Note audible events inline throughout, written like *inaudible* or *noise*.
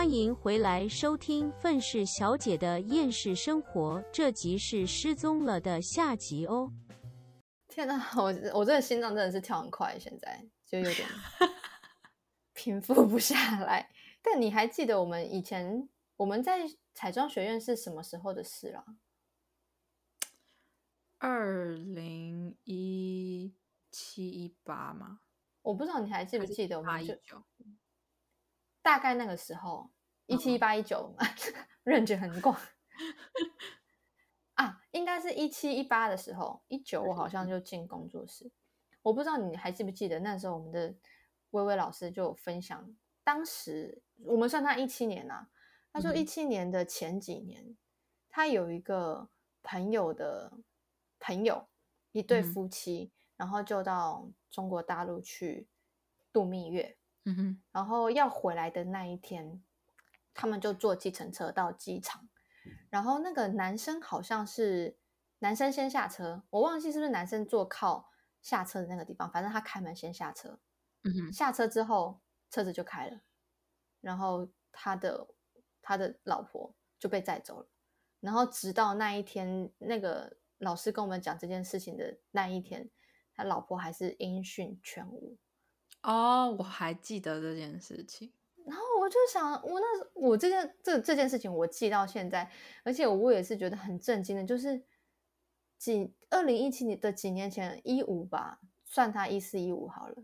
欢迎回来收听《愤世小姐的厌世生活》，这集是失踪了的下集哦。天哪，我我这个心脏真的是跳很快，现在就有点 *laughs* 平复不下来。但你还记得我们以前我们在彩妆学院是什么时候的事了？二零一七一八吗？我不知道你还记不记得我们就八一九？大概那个时候，一七一八一九，*laughs* 认知很广。啊，应该是一七一八的时候，一九我好像就进工作室。我不知道你还记不记得那时候我们的微微老师就分享，当时我们算他一七年啊，他说嗯一七年的前几年，他有一个朋友的朋友，一对嗯夫妻，然后就到中国大陆去度蜜月，嗯哼，然后要回来的那一天，他们就坐计程车到机场，然后那个男生好像是男生先下车，我忘记是不是男生坐靠下车的那个地方，反正他开门先下车，嗯哼，下车之后车子就开了，然后他的他的老婆就被载走了，然后直到那一天，那个老师跟我们讲这件事情的那一天，他老婆还是音讯全无。哦，我还记得这件事情。然后我就想，我那我这件这这件事情我记到现在，而且我也是觉得很震惊的，就是几二零一七年的几年前一五吧，算他一四一五好了，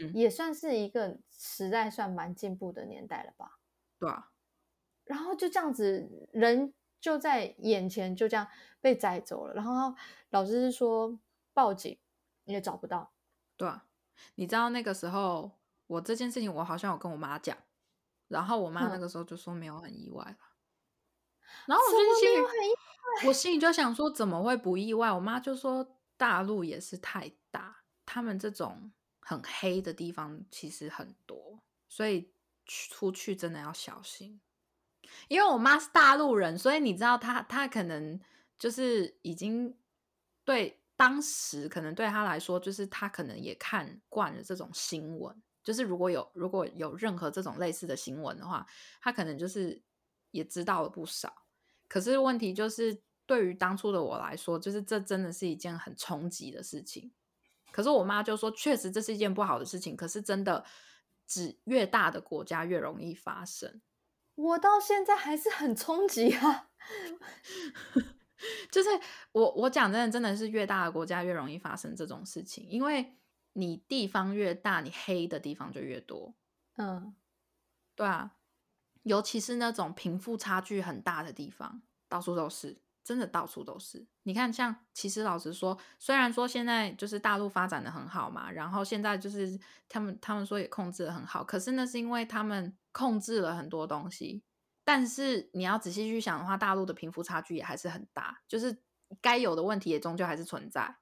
嗯，也算是一个时代算蛮进步的年代了吧。对啊，然后就这样子，人就在眼前就这样被载走了，然后老师是说报警也找不到，对啊。你知道那个时候，我这件事情我好像有跟我妈讲，然后我妈那嗯个时候就说没有很意外啦。然后我就心里我心里就想说，怎么会不意外？我妈就说大陆也是太大，他们这种很黑的地方其实很多，所以出去真的要小心。因为我妈是大陆人，所以你知道她她可能就是已经对当时可能对他来说，就是他可能也看惯了这种新闻，就是如果有如果有任何这种类似的新闻的话，他可能就是也知道了不少。可是问题就是，对于当初的我来说，就是这真的是一件很冲击的事情。可是我妈就说，确实这是一件不好的事情，可是真的，只越大的国家越容易发生。我到现在还是很冲击啊。就是我我讲真的，真的是越大的国家越容易发生这种事情，因为你地方越大，你黑的地方就越多。嗯，对啊，尤其是那种贫富差距很大的地方，到处都是，真的到处都是。你看，像其实老实说，虽然说现在就是大陆发展的很好嘛，然后现在就是他们他们说也控制的很好，可是那是因为他们控制了很多东西。但是你要仔细去想的话，大陆的贫富差距也还是很大，就是该有的问题也终究还是存在。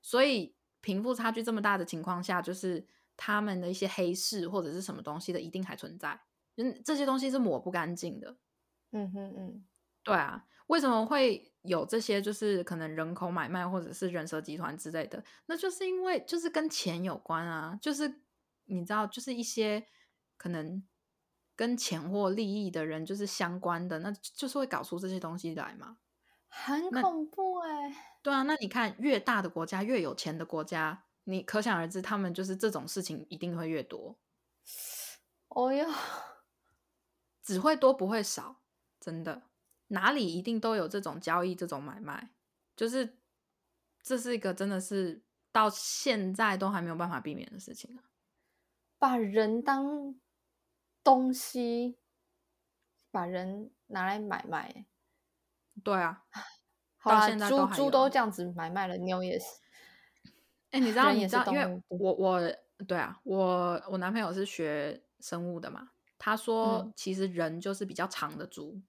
所以贫富差距这么大的情况下，就是他们的一些黑市或者是什么东西的，一定还存在。嗯，这些东西是抹不干净的。嗯哼嗯，对啊，为什么会有这些？就是可能人口买卖或者是人蛇集团之类的，那就是因为就是跟钱有关啊，就是你知道，就是一些可能跟钱或利益的人就是相关的，那就是会搞出这些东西来嘛。很恐怖哎、对啊，那你看越大的国家，越有钱的国家，你可想而知，他们就是这种事情一定会越多，哦哟，只会多不会少，真的，哪里一定都有这种交易、这种买卖，就是这是一个真的是到现在都还没有办法避免的事情啊。把人当东西，把人拿来买卖。欸、对啊，好啦，猪猪都这样子买卖了，牛也是。哎、你 *laughs* 知道，你知道，因为我我对啊，我我男朋友是学生物的嘛，他说嗯。其实人就是比较长的猪，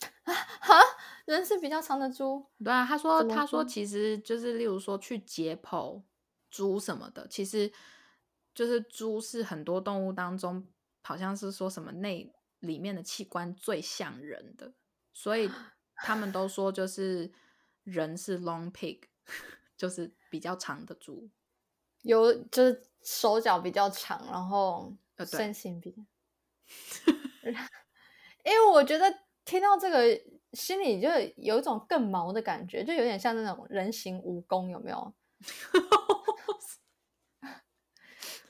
*laughs* 哈，人是比较长的猪，对啊，他说他说说？其实就是例如说去解剖猪什么的，其实就是猪是很多动物当中好像是说什么内里面的器官最像人的，所以他们都说就是人是 long pig，*laughs* 就是比较长的猪。有就是手脚比较长，然后身形比较 *laughs* 因为我觉得听到这个，心里就有一种更毛的感觉，就有点像那种人形蜈蚣，有没有？*laughs*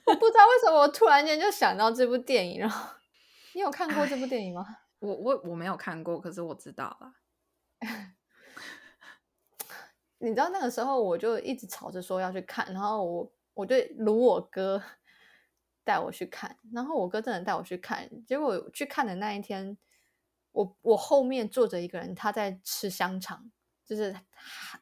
我不知道为什么我突然间就想到这部电影了。你有看过这部电影吗？*laughs* 我我我没有看过，可是我知道了。你知道那个时候我就一直吵着说要去看，然后我我就撸我哥带我去看，然后我哥真的带我去看，结果去看的那一天，我我后面坐着一个人，他在吃香肠，就是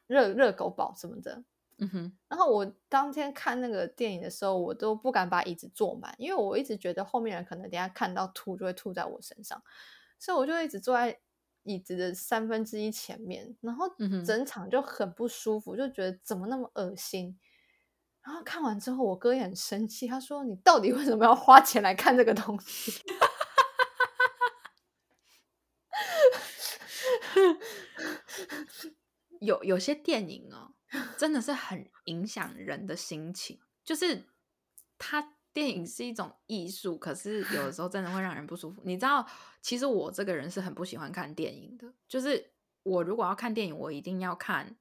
热热狗堡什么的。嗯哼，然后我当天看那个电影的时候，我都不敢把椅子坐满，因为我一直觉得后面人可能等下看到吐就会吐在我身上，所以我就一直坐在椅子的三分之一前面，然后整场就很不舒服，就觉得怎么那么恶心。然后看完之后，我哥也很生气，他说：“你到底为什么要花钱来看这个东西？” *laughs* 有有些电影哦。真的是很影响人的心情，就是它电影是一种艺术，可是有的时候真的会让人不舒服。你知道，其实我这个人是很不喜欢看电影的，就是我如果要看电影，我一定要看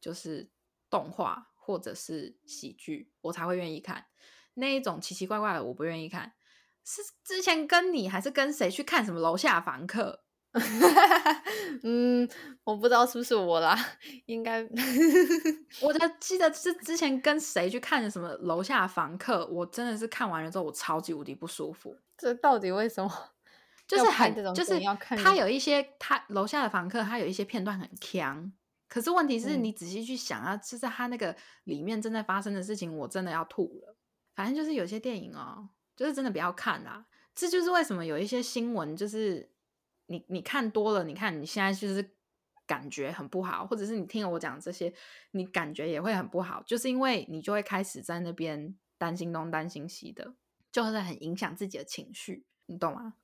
就是动画或者是喜剧，我才会愿意看。那一种奇奇怪怪的，我不愿意看。是之前跟你还是跟谁去看什么楼下房客？*laughs* 嗯，我不知道是不是我啦，应该。我 *laughs* 在记得是之前跟谁去看的什么楼下房客，我真的是看完了之后，我超级无敌不舒服。这到底为什么？*laughs* 就是很，就是他有一些他楼下的房客，他有一些片段很强，可是问题是你仔细去想啊，就是他那个里面正在发生的事情，我真的要吐了。反正就是有些电影哦，就是真的不要看啦。这就是为什么有一些新闻就是。你你看多了，你看你现在就是感觉很不好，或者是你听了我讲这些，你感觉也会很不好，就是因为你就会开始在那边担心东担心西的，就是很影响自己的情绪，你懂吗？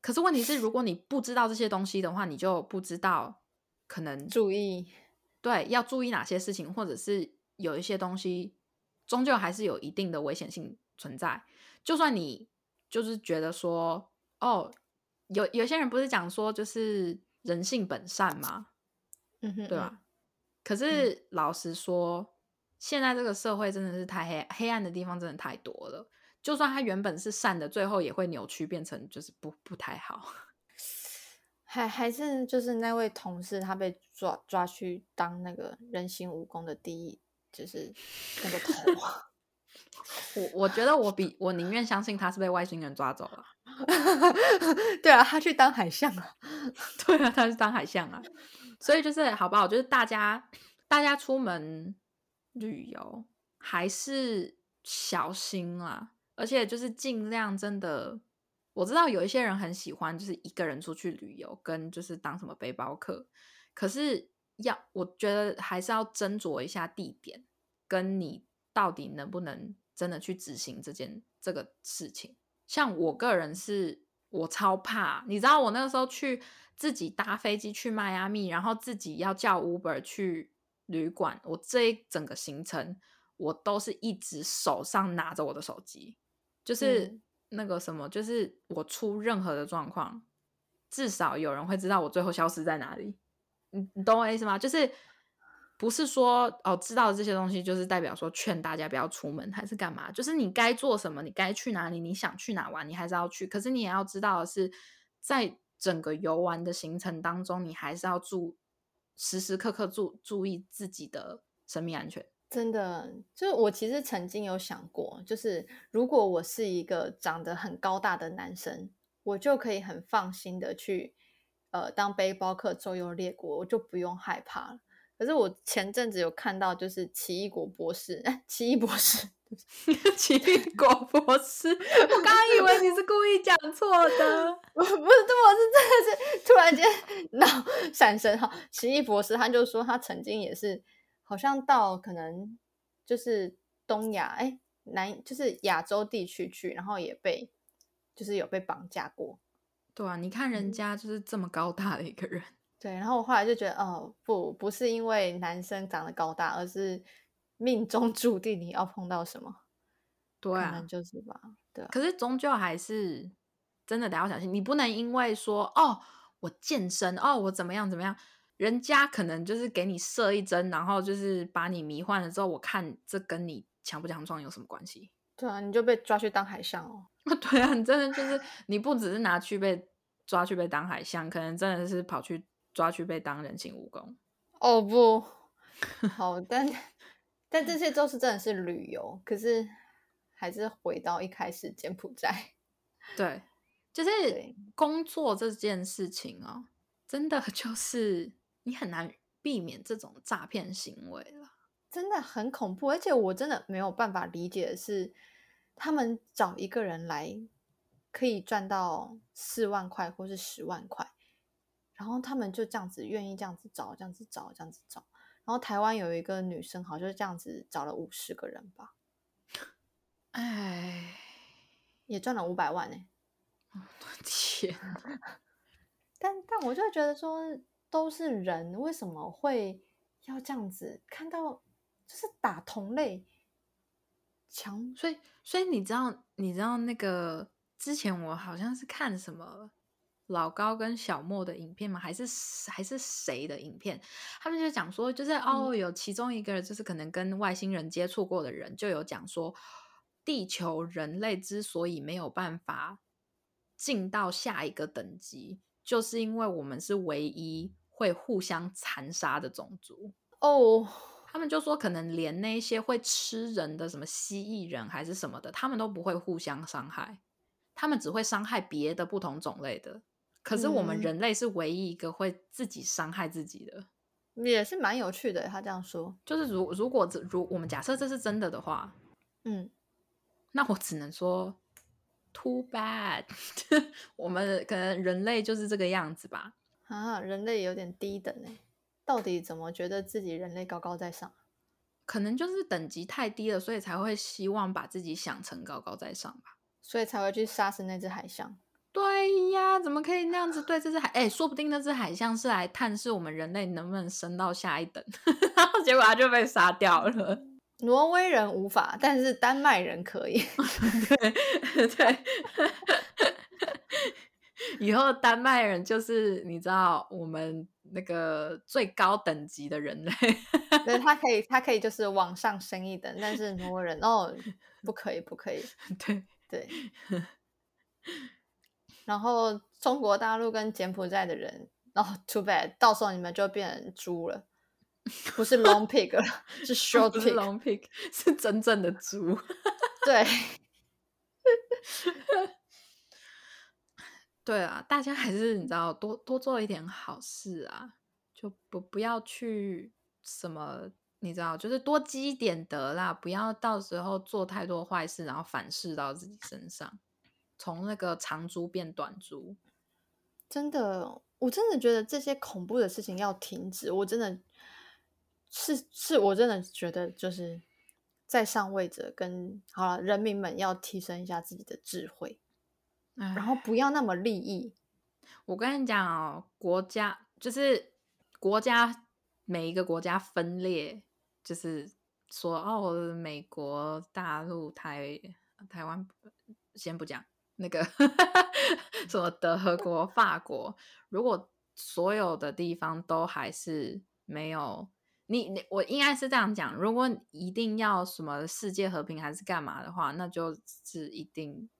可是问题是，如果你不知道这些东西的话，你就不知道可能注意对要注意哪些事情，或者是有一些东西终究还是有一定的危险性存在，就算你就是觉得说哦。有有些人不是讲说就是人性本善吗？嗯哼，对吧？可是老实说，现在这个社会真的是太黑黑暗的地方真的太多了。就算他原本是善的，最后也会扭曲变成就是不不太好。*laughs* 还还是就是那位同事，他被抓抓去当那个人形蜈蚣的第一，就是那个头。*laughs* 我我觉得我比我宁愿相信他是被外星人抓走了。*laughs* 对啊，他去当海象啊。*laughs* 对啊，他是当海象啊。所以就是好不好？就是大家大家出门旅游还是小心啦，而且就是尽量真的。我知道有一些人很喜欢就是一个人出去旅游，跟就是当什么背包客。可是要我觉得还是要斟酌一下地点，跟你到底能不能真的去执行这件这个事情。像我个人是，我超怕，你知道，我那个时候去自己搭飞机去迈阿密，然后自己要叫 Uber 去旅馆，我这一整个行程，我都是一直手上拿着我的手机，就是那个什么，就是我出任何的状况，至少有人会知道我最后消失在哪里。你你懂我意思吗？就是。不是说哦，知道这些东西就是代表说劝大家不要出门，还是干嘛？就是你该做什么，你该去哪里，你想去哪玩，你还是要去。可是你也要知道的是，在整个游玩的行程当中，你还是要注时时刻刻注注意自己的生命安全。真的，就是我其实曾经有想过，就是如果我是一个长得很高大的男生，我就可以很放心的去呃当背包客周游列国，我就不用害怕了。可是我前阵子有看到，就是奇异果博士，哎，*laughs* 奇异博士，*laughs* 奇异果博士，我刚刚以为你是故意讲错的，*laughs* 不是，我是真的是突然间脑闪神哈。奇异博士他就说，他曾经也是，好像到可能就是东亚，哎，南就是亚洲地区去，然后也被就是有被绑架过。对啊，你看人家就是这么高大的一个人。对，然后我后来就觉得，哦，不，不是因为男生长得高大，而是命中注定你要碰到什么，对啊，就是吧，对。可是终究还是真的得要小心。你不能因为说哦，我健身，哦，我怎么样怎么样，人家可能就是给你射一针，然后就是把你迷幻了之后，我看这跟你强不强壮有什么关系？对啊，你就被抓去当海象哦。*laughs* 对啊，你真的就是你不只是拿去被抓去被当海象，可能真的是跑去抓去被当人形蜈蚣。哦不，好，但但这些都是真的是旅游，可是还是回到一开始柬埔寨。对，就是工作这件事情哦，真的就是 *laughs* 你很难避免这种诈骗行为了。真的很恐怖，而且我真的没有办法理解的是，他们找一个人来可以赚到四万块或是十万块，然后他们就这样子愿意这样子找，这样子找，这样子找。然后台湾有一个女生，好像就是这样子找了五十个人吧，哎，*laughs* 也赚了五百万呢、天哪，但但我就会觉得说，都是人，为什么会要这样子？看到就是打同类强所以所以你知道你知道那个之前我好像是看什么老高跟小莫的影片吗？还是还是谁的影片？他们就讲说，就是哦，有其中一个就是可能跟外星人接触过的人，就有讲说，地球人类之所以没有办法进到下一个等级，就是因为我们是唯一会互相残杀的种族。哦。他们就说，可能连那些会吃人的什么蜥蜴人还是什么的，他们都不会互相伤害，他们只会伤害别的不同种类的。可是我们嗯人类是唯一一个会自己伤害自己的。也是蛮有趣的，他这样说，就是如如果这如我们假设这是真的的话，嗯，那我只能说，too bad，*laughs* 我们可能人类就是这个样子吧。啊，人类有点低等哎，到底怎么觉得自己人类高高在上？可能就是等级太低了，所以才会希望把自己想成高高在上吧。所以才会去杀死那只海象。对呀，怎么可以那样子对这只海？哎，说不定那只海象是来探视我们人类能不能升到下一等，*laughs* 然后结果它就被杀掉了。挪威人无法，但是丹麦人可以。*laughs* 对对，以后丹麦人就是你知道我们那个最高等级的人类。对 *laughs* 他可以，他可以就是往上升一等，但是挪威人哦，不可以，不可以。对，对。然后中国大陆跟柬埔寨的人，哦，too bad，到时候你们就变成猪了，不是 *laughs* long pig 了，是 short long pig，*laughs* 是真正的猪。对，*laughs* 对啊，大家还是你知道多多做一点好事啊，就不不要去什么，你知道，就是多积一点德啦，不要到时候做太多坏事，然后反噬到自己身上，从那个长租变短租。真的，我真的觉得这些恐怖的事情要停止。我真的是是，我真的觉得就是在上位者跟好了人民们要提升一下自己的智慧，然然后不要那么利益。*sighs* 我跟你讲哦，国家就是国家，每一个国家分裂，就是说哦，美国、大陆、台台湾，先不讲那个 *laughs* 什么德国、法国，如果所有的地方都还是没有你，你我应该是这样讲，如果一定要什么世界和平还是干嘛的话，那就是一定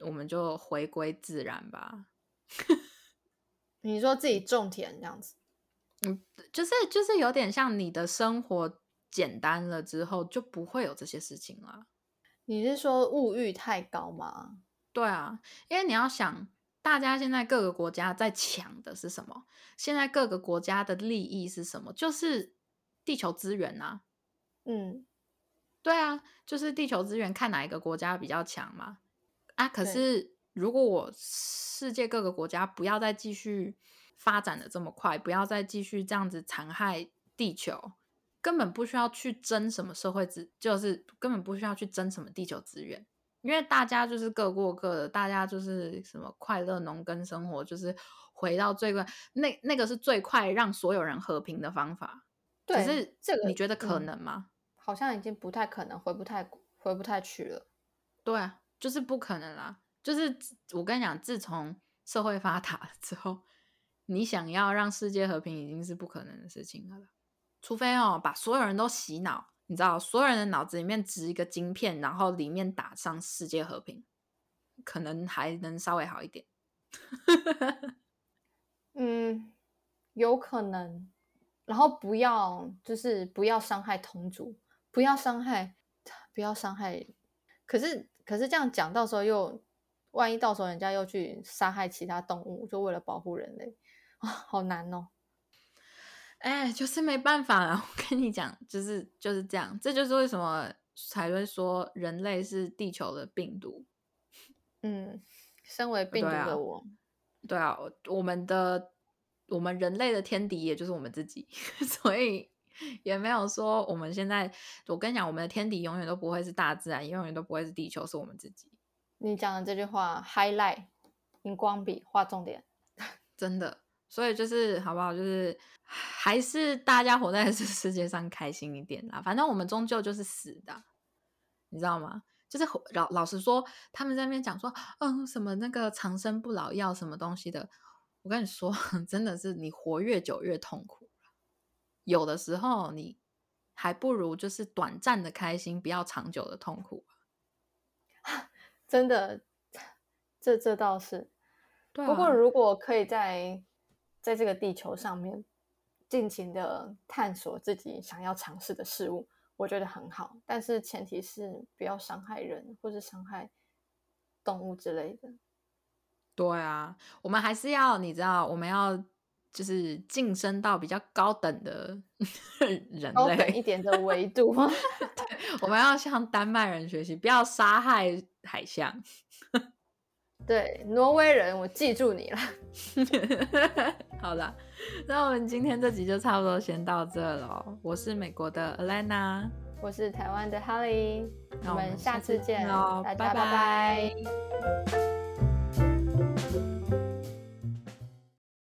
我们就回归自然吧。*laughs* 你说自己种田这样子，嗯就是就是有点像你的生活简单了之后，就不会有这些事情了。你是说物欲太高吗？对啊，因为你要想，大家现在各个国家在抢的是什么？现在各个国家的利益是什么？就是地球资源啊。嗯，对啊，就是地球资源，看哪一个国家比较强嘛。啊，可是如果我世界各个国家不要再继续发展的这么快，不要再继续这样子残害地球，根本不需要去争什么社会资，就是根本不需要去争什么地球资源，因为大家就是各过各的，大家就是什么快乐农耕生活，就是回到最快那那个是最快让所有人和平的方法。对可是这个你觉得可嗯能吗？好像已经不太可能，回不太回不太去了。对啊，就是不可能啦。就是我跟你讲，自从社会发达之后，你想要让世界和平已经是不可能的事情了。除非哦，把所有人都洗脑，你知道，所有人的脑子里面植一个晶片，然后里面打上世界和平，可能还能稍微好一点。*laughs* 嗯，有可能。然后不要，就是不要伤害同族，不要伤害，不要伤害。可是，可是这样讲，到时候又万一到时候人家又去杀害其他动物，就为了保护人类啊，*laughs* 好难哦。哎，就是没办法了。我跟你讲，就是就是这样。这就是为什么才会说人类是地球的病毒。嗯，身为病毒的我，对啊，我们的我们人类的天敌也就是我们自己，*laughs* 所以也没有说我们现在。我跟你讲，我们的天敌永远都不会是大自然，永远都不会是地球，是我们自己。你讲的这句话，highlight，荧光笔画重点，*laughs* 真的。所以就是好不好？就是还是大家活在这世界上开心一点啦。反正我们终究就是死的，你知道吗？就是老老实说，他们在那边讲说，嗯，什么那个长生不老药什么东西的。我跟你说，*laughs* 真的是你活越久越痛苦。有的时候你还不如就是短暂的开心，不要长久的痛苦。*laughs* 真的，这这倒是。不过如果可以在。在这个地球上面，尽情的探索自己想要尝试的事物，我觉得很好。但是前提是不要伤害人，或是伤害动物之类的。对啊，我们还是要你知道，我们要就是晋升到比较高等的 *laughs* 人类一点的维度。*laughs* 对，我们要向丹麦人学习，不要杀害海象。对，挪威人，我记住你了。*laughs* 好了，那我们今天这集就差不多先到这了。我是美国的 Alana，我是台湾的 Holly，我们下次见喽，大家拜拜。